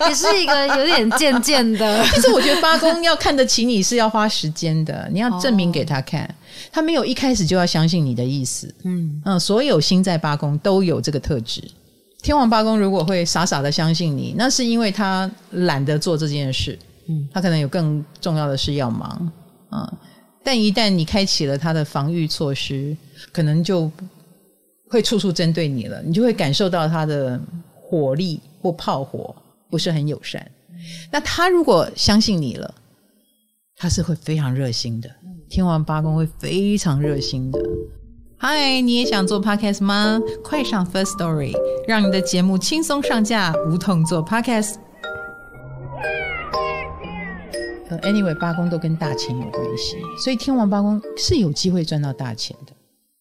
也是一个有点贱贱的，但是我觉得八公要看得起你是要花时间的，你要证明给他看，他没有一开始就要相信你的意思。嗯，嗯，所有星在八公都有这个特质。天王八公如果会傻傻的相信你，那是因为他懒得做这件事，嗯他可能有更重要的事要忙，啊、但一旦你开启了他的防御措施，可能就会处处针对你了，你就会感受到他的火力或炮火不是很友善。那他如果相信你了，他是会非常热心的，天王八公会非常热心的。嗨，你也想做 podcast 吗？快上 First Story，让你的节目轻松上架，无痛做 podcast。呃，anyway，八宫都跟大钱有关系，所以天王八宫是有机会赚到大钱的，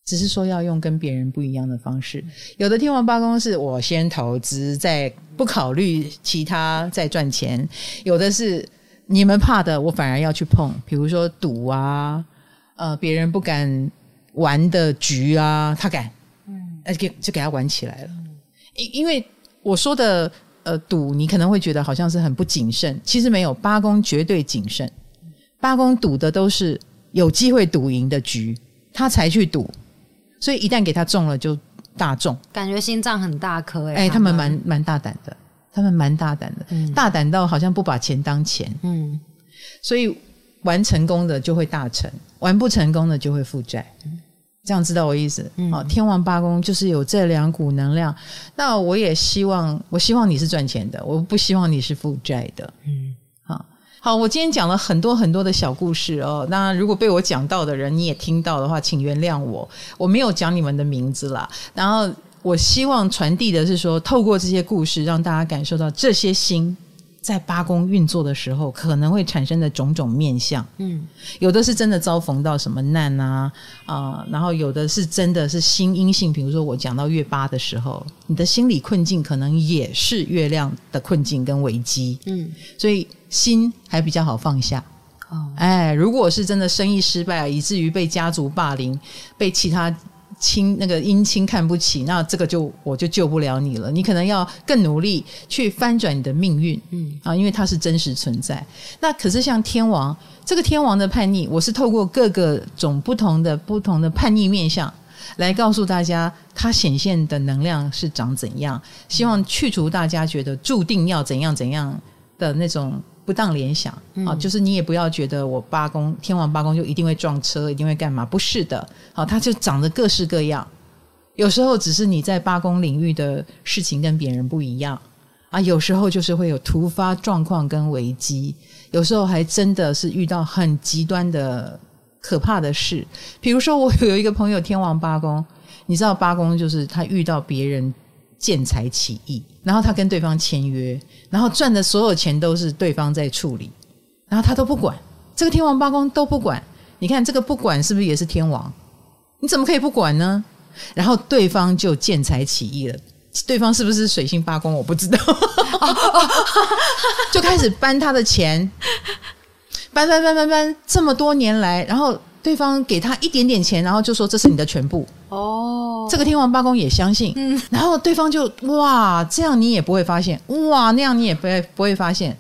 只是说要用跟别人不一样的方式。有的天王八宫是我先投资，再不考虑其他再赚钱；有的是你们怕的，我反而要去碰，比如说赌啊，呃，别人不敢玩的局啊，他敢，嗯，呃，给就给他玩起来了。因因为我说的呃赌，你可能会觉得好像是很不谨慎，其实没有，八公绝对谨慎。八公赌的都是有机会赌赢的局，他才去赌，所以一旦给他中了就大中。感觉心脏很大颗哎、哎、他们蛮蛮大胆的，他们蛮大胆的，嗯大胆到好像不把钱当钱，嗯所以玩成功的就会大成，玩不成功的就会负债。这样知道我意思？嗯好、天王八宫就是有这两股能量。那我也希望，我希望你是赚钱的，我不希望你是负债的。嗯，好，好，我今天讲了很多很多的小故事哦。那如果被我讲到的人你也听到的话，请原谅我，我没有讲你们的名字啦。然后我希望传递的是说，透过这些故事，让大家感受到这些星在八宫运作的时候可能会产生的种种面相。嗯有的是真的遭逢到什么难啊啊、然后有的是真的是心阴性，比如说我讲到月八的时候，你的心理困境可能也是月亮的困境跟危机，嗯所以心还比较好放下。哦哎，如果是真的生意失败，以至于被家族霸凌，被其他亲那个姻亲看不起，那这个就我就救不了你了。你可能要更努力去翻转你的命运，嗯啊，因为它是真实存在。那可是像天王这个天王的叛逆，我是透过各个种不同的不同的叛逆面相。来告诉大家，它显现的能量是长怎样，希望去除大家觉得注定要怎样怎样的那种不当联想、啊，就是你也不要觉得我八宫天王八宫就一定会撞车，一定会干嘛？不是的，好、它就长得各式各样。有时候只是你在八宫领域的事情跟别人不一样啊，有时候就是会有突发状况跟危机，有时候还真的是遇到很极端的可怕的事。比如说，我有一个朋友天王八宫，你知道八宫就是他遇到别人见财起意，然后他跟对方签约，然后赚的所有钱都是对方在处理，然后他都不管，这个天王八公都不管。你看这个不管是不是也是天王？你怎么可以不管呢？然后对方就见财起意了。对方是不是水星八公？我不知道，就开始搬他的钱，搬搬搬搬搬，这么多年来，然后对方给他一点点钱，然后就说这是你的全部。哦，这个天王八公也相信，嗯。然后对方就哇，这样你也不会发现，哇，那样你也不会不会发现，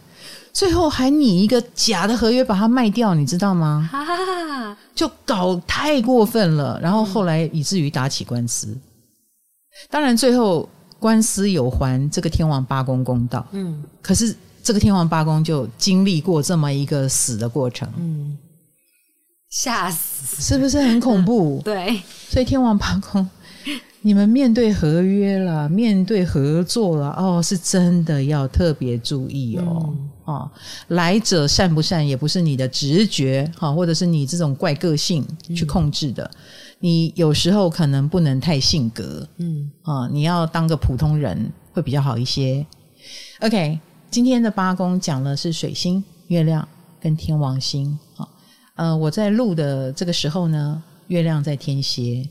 最后还拟一个假的合约把它卖掉，你知道吗？哈。哈哈，就搞太过分了，然后后来以至于打起官司。当然，最后官司有还这个天王八公公道，嗯。可是这个天王八公就经历过这么一个死的过程，嗯，吓死，是不是很恐怖？对，所以天王八公，你们面对合约了，面对合作了，哦，是真的要特别注意哦。嗯哦，来者善不善，也不是你的直觉哈、或者是你这种怪个性去控制的。你有时候可能不能太性格嗯啊、你要当个普通人会比较好一些。OK，今天的八宫讲的是水星、月亮跟天王星啊。呃，我在录的这个时候呢，月亮在天蝎，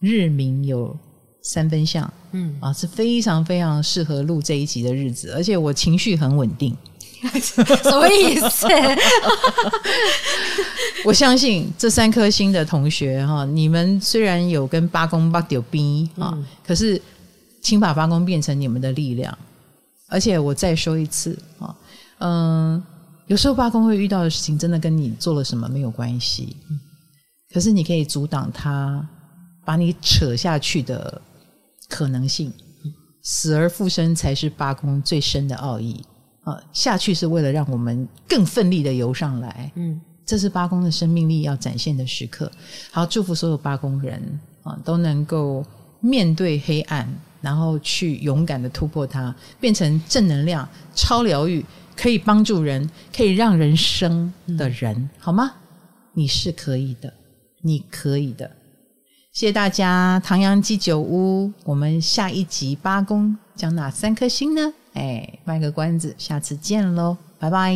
日明有三分相嗯，啊，是非常非常适合录这一集的日子，而且我情绪很稳定。什么意思？我相信这三颗星的同学哈，你们虽然有跟八公八九逼啊，嗯可是请把八公变成你们的力量。而且我再说一次啊，嗯，有时候八公会遇到的事情，真的跟你做了什么没有关系，可是你可以阻挡他把你扯下去的可能性。死而复生才是八公最深的奥义啊！下去是为了让我们更奋力的游上来，嗯，这是八公的生命力要展现的时刻。好，祝福所有八公人啊，都能够面对黑暗，然后去勇敢的突破它，变成正能量、超疗愈，可以帮助人、可以让人生的人，好吗？你是可以的，你可以的。谢谢大家，唐阳鸡酒屋，我们下一集八公讲哪三颗星呢？哎，卖个关子，下次见喽，拜拜。